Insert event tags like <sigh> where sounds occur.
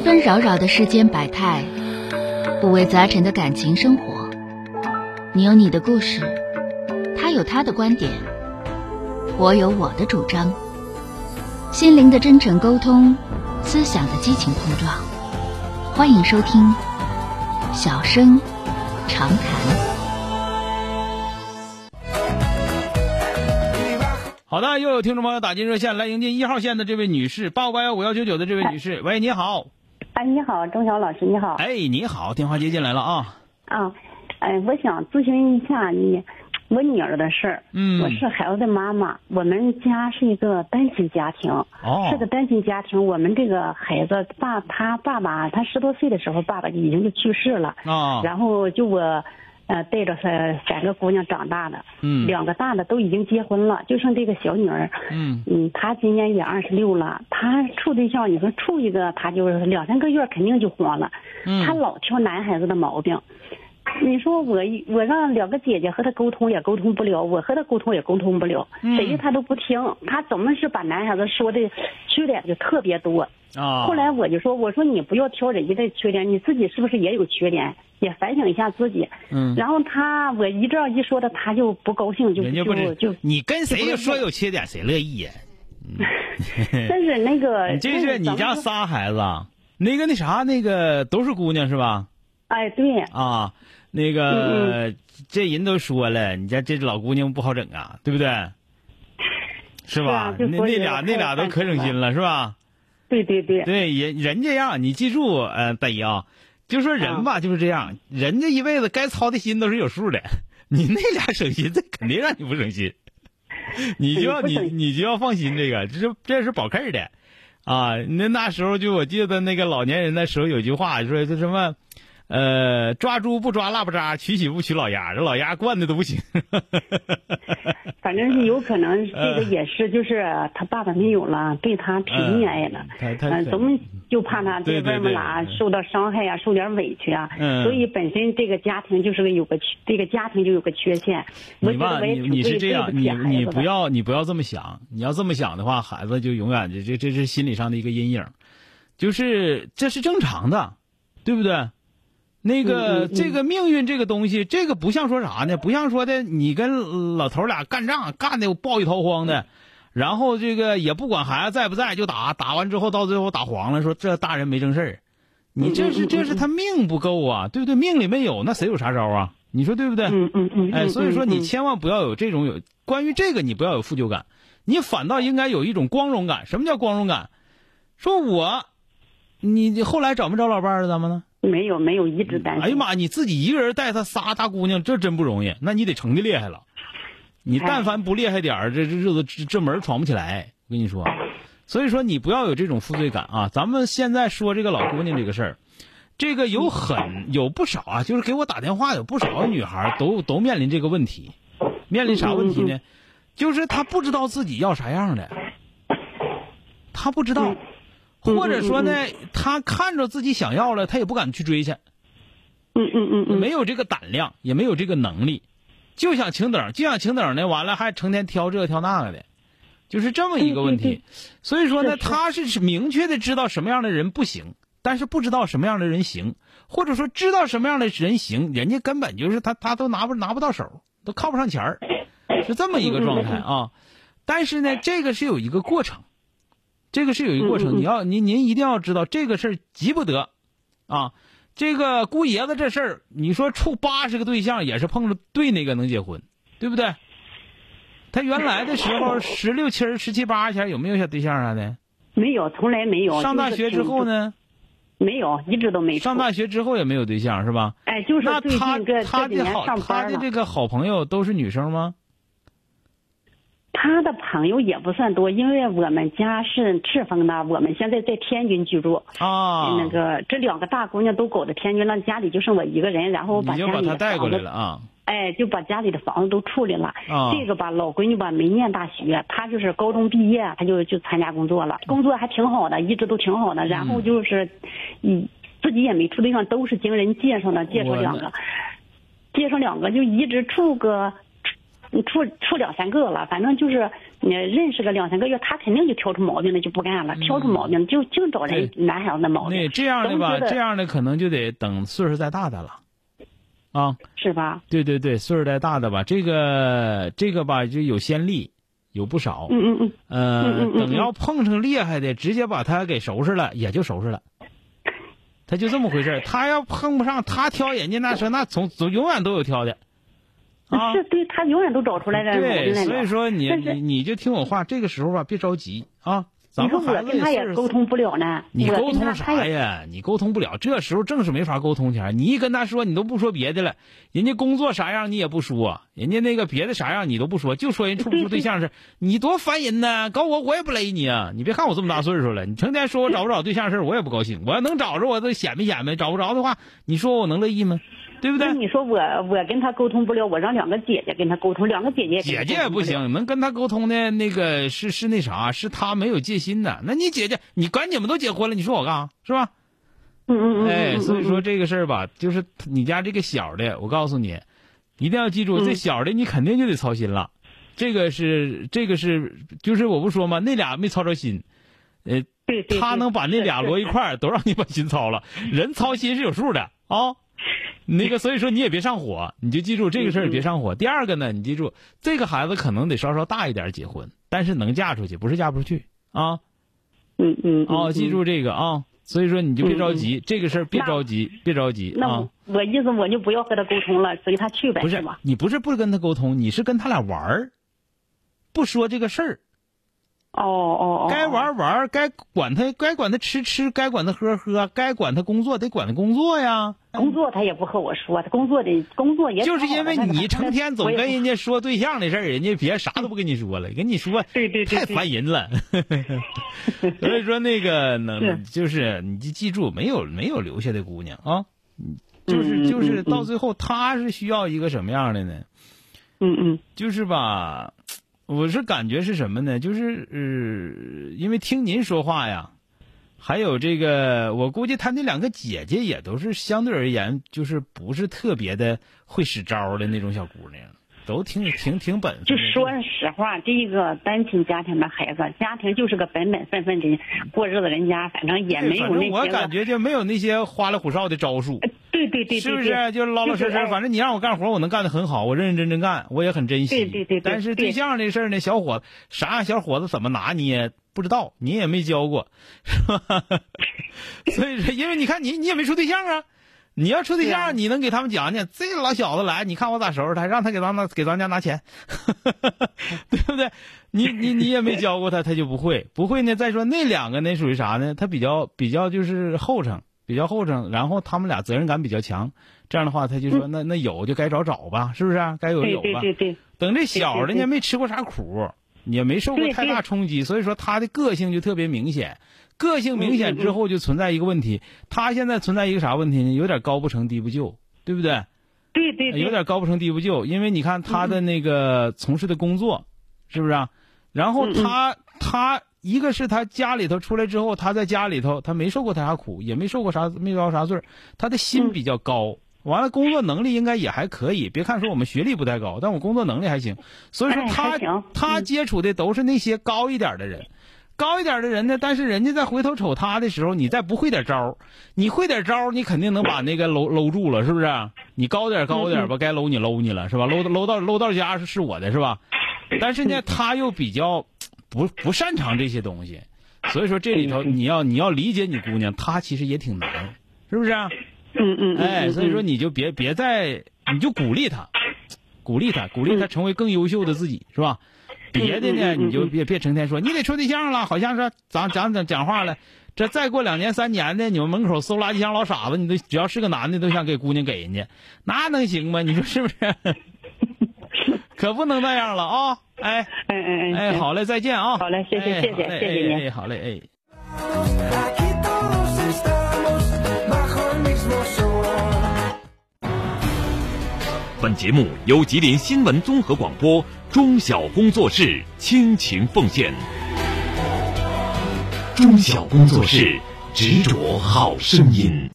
纷纷扰扰的世间百态，五味杂陈的感情生活。你有你的故事，他有他的观点，我有我的主张。心灵的真诚沟通，思想的激情碰撞。欢迎收听《小声长谈》。好的，又有听众朋友打进热线来迎接一号线的这位女士，八五八幺五幺九九的这位女士，喂，你好。哎，你好，钟晓老师，你好。哎，你好，电话接进来了啊。啊，哎，我想咨询一下你，我女儿的事儿。嗯我是孩子的妈妈，我们家是一个单亲家庭。哦是个单亲家庭，我们这个孩子爸他爸爸他十多岁的时候，爸爸就已经就去世了。啊，然后就我，呃，带着三三个姑娘长大的。嗯两个大的都已经结婚了，就剩这个小女儿。嗯嗯，她今年也二十六了，她处对象，你说处一个，她就是两三个月肯定就黄了。嗯她老挑男孩子的毛病。你说我我让两个姐姐和他沟通也沟通不了，我和他沟通也沟通不了，嗯谁他都不听，她总是把男孩子说的缺点就特别多。啊。后来我就说，我说你不要挑人家的缺点，你自己是不是也有缺点？也反省一下自己。嗯然后他我一这样一说的，他就不高兴，就就就。你跟谁说有缺点，谁乐意呀？<laughs> 但是那个，你这是你家仨孩子啊？那个那啥，那个都是姑娘是吧？哎，对，啊，那嗯个这人都说了，你家这老姑娘不好整啊，对不对？是吧？那那俩那俩都可省心了，是吧？对对对，对，人人这样，你记住，呃，大姨啊，就说人吧就是这样，人这一辈子该操的心都是有数的。你那俩省心，这肯定让你不省心，你就要你你就要放心，这个这是这是保 K 的，啊，那那时候就我记得那个老年人的时候有句话说这什么，呃，抓猪不抓腊八渣，娶媳妇娶老鸭，这老鸭惯的都不行。<laughs> 反正是有可能这呃个也是，就是他爸爸没有了，对他挺溺爱的，他他嗯，总就怕他对对这哥们俩受到伤害啊，受点委屈啊，嗯所以本身这个家庭就是个有个缺这个家庭就有个缺陷。我你吧，觉得我也你你是这样，你你。不要你不要这么想，你要这么想的话，孩子就永远这这这是心理上的一个阴影，就是这是正常的，对不对？那个、嗯嗯嗯这个命运这个东西，这个不像说啥呢？不像说的你跟老头俩干仗干的暴一逃荒的，然后这个也不管孩子在不在就打，打完之后到最后打黄了，说这大人没正事儿，你这是这是他命不够啊，对不对？命里没有，那谁有啥招啊？你说对不对？嗯嗯嗯，哎，嗯所以说你嗯千万不要有这种有关于这个，你不要有负疚感，你反倒应该有一种光荣感。什么叫光荣感？说我，你你后来找没找老伴儿啊？咱们呢？没有没有一直单身。哎呀妈，你自己一个人带她仨大姑娘，这真不容易。那你得成的厉害了，你哎但凡不厉害点儿，这这日子这这门儿闯不起来。我跟你说，所以说你不要有这种负罪感啊。咱们现在说这个老姑娘这个事儿，这个有很有不少啊，就是给我打电话有不少女孩都都面临这个问题，面临啥问题呢？就是她不知道自己要啥样的，她不知道，嗯或者说呢，他看着自己想要了，他也不敢去追去。嗯嗯嗯嗯，没有这个胆量，也没有这个能力，就想请等，就想请等呢，完了还成天挑这挑那个的，就是这么一个问题。所以说呢，他是明确的知道什么样的人不行，但是不知道什么样的人行，或者说知道什么样的人行，人家根本就是他他都拿不拿不到手，都靠不上钱儿，是这么一个状态啊。但是呢，这个是有一个过程，这个是有一个过程，你要您您一定要知道这个事儿急不得，啊。这个姑爷子这事儿，你说处八十个对象也是碰着对那个能结婚，对不对？他原来的时候 <laughs> 十六七、十七八前有没有小对象啥的？没有，从来没有。上大学之后？呢？没有，一直都没处。上大学之后也没有对象是吧？哎，就是他他的好他。的这个好朋友都是女生吗？他的朋友也不算多，因为我们家是赤峰的，我们现在在天津居住。啊，那个这两个大姑娘都搞到天津了，家里就剩我一个人，然后我把家里的他带过房子，来了啊。哎，就把家里的房子都处理了。啊。这个吧，老闺女吧没念大学，她就是高中毕业，她就就参加工作了，工作还挺好的，一直都挺好的。然后就是，嗯，自己也没处对象，都是经人介绍的，介绍两个，介绍两个就一直处个，处处两三个了，反正就是你认识个两三个月，他肯定就挑出毛病了，就不干了。挑出毛病就净找人男孩子的毛病。那这样的吧，这样的可能就得等岁数再大的了，啊，是吧？对对对，岁数再大的吧，这个这个吧就有先例，有不少。嗯嗯嗯，呃，嗯嗯嗯等要碰上厉害的，直接把他给收拾了，也就收拾了。他就这么回事儿他要碰不上，他挑人家那车，那总总永远都有挑的，啊，是对他永远都找出来的对。所以说你你你就听我话，这个时候吧，别着急啊，咱你说我们孩子跟他也沟通不了呢。你沟通啥呀？你沟通不了，这时候正是没法沟通前。你一跟他说，你都不说别的了，人家工作啥样你也不说，人家那个别的啥样你都不说，就说人处不处对象是，你多烦人呢！搞我我也不勒你啊！你别看我这么大岁数了，你成天说我找不着对象事儿我也不高兴。我要能找着，我都显摆显摆；找不着的话，你说我能乐意吗？对不对？那你说我我跟他沟通不了，我让两个姐姐跟他沟通，两个姐姐姐姐也不。行，能跟他沟通的那个是是那啥，是他没有戒心的。那你姐姐，你管你们都结婚了，你说我干啥是吧？嗯嗯嗯。哎，嗯所以说嗯这个事儿吧，就是你家这个小的，我告诉你，一定要记住，嗯这小的你肯定就得操心了。这个是这个是，就是我不说嘛，那俩没操着心，呃，对对，对他能把那俩摞一块儿，都让你把心操了。人操心是有数的啊。<laughs> 那个，所以说你也别上火，你就记住这个事儿，别上火。第二个呢，你记住这个孩子可能得稍稍大一点结婚，但是能嫁出去，不是嫁不出去啊。嗯嗯。嗯哦，记。住这个啊。所以说你就别着急，这个事儿别着急，别着急那啊我。我意思我就不要和他沟通了，随他去呗，不是？你不是不跟他沟通，你是跟他俩玩儿，不说这个事儿。哦哦哦。该玩玩，该管他，该管他吃吃，该管他喝喝，该管他工作得管他工作呀。工作他也不和我说，他工作的工作也就是因为你成天总跟人家说对象的事儿，人家别啥都不跟你说了，跟你说对对对对太烦人了。<laughs> 所以说那个能就是你就记住，没有没有留下的姑娘啊，就是就是嗯到最后，他是需要一个什么样的呢？嗯嗯就是吧，我是感觉是什么呢？就是呃，因为听您说话呀，还有这个，我估计他那两个姐姐也都是相对而言，就是不是特别的会使招的那种小姑娘，都挺挺挺本分。就说实话，这个单亲家庭的孩子，家庭就是个本本分分的过日子，人家反正也没有那些。我感觉就没有那些花里胡哨的招数。对对对对，是不是？就老老实实，反正你让我干活，我能干得很好，我认认真真干，我也很珍惜。对对对对但是对对象这事儿呢，小伙子啥样小伙子怎么拿捏不知道，你也没教过，是吧？<laughs> 所以说，因为你看你你也没处对象啊，你要处对象，你能给他们讲讲，这老小子来，你看我咋收拾他，让他给咱拿给咱家拿钱，<laughs> 对不对？你你你也没教过他，<laughs> 他就不会，不会呢。再说那两个呢，属于啥呢？他比较比较就是后生，比较后生，然后他们俩责任感比较强。这样的话，他就说、那那有就该找找吧，是不是啊、该有对有吧。对对对，等这小的呢，没吃过啥苦，也没受过太大冲击，所以说他的个性就特别明显。个性明显之后，就存在一个问题，他现在存在一个啥问题呢？有点高不成低不就，对不对？对对对，有点高不成低不就，因为你看他的那个从事的工作，是不是啊？然后他他一个是他家里头出来之后，他在家里头他没受过他啥苦，也没受过啥没遭啥罪他的心嗯比较高。完了，工作能力应该也还可以。别看说我们学历不太高，但我工作能力还行。所以说哎他、他嗯接触的都是那些高一点的人。高一点的人呢，但是人家再回头瞅他的时候，你再不会点招儿你会点招儿你肯定能把那个搂搂住了，是不是？你高点高点吧，该搂你搂你了，是吧？搂搂到搂到家是是我的，是吧？但是呢，他又比较不不擅长这些东西，所以说这里头你要你要理解你姑娘，她其实也挺难，是不是啊？嗯嗯嗯，哎，嗯所以说你就别别再，你就鼓励她，鼓励她，鼓励她成为更优秀的自己，是吧？<laughs> 别的呢，你就别别成天说你得处对象了，好像是咱咱讲讲话了。这再过两年三年的，你们门口搜垃圾箱老傻子，你都只要是个男的都想给姑娘给人家，那能行吗？你说是不是？<laughs> 可不能那样了啊！哎嗯嗯嗯，哎，好嘞，再见啊！好嘞谢谢哎谢谢好嘞谢谢您哎哎，好嘞，哎。本节目由吉林新闻综合广播中小工作室倾情奉献。中小工作室执着好声音。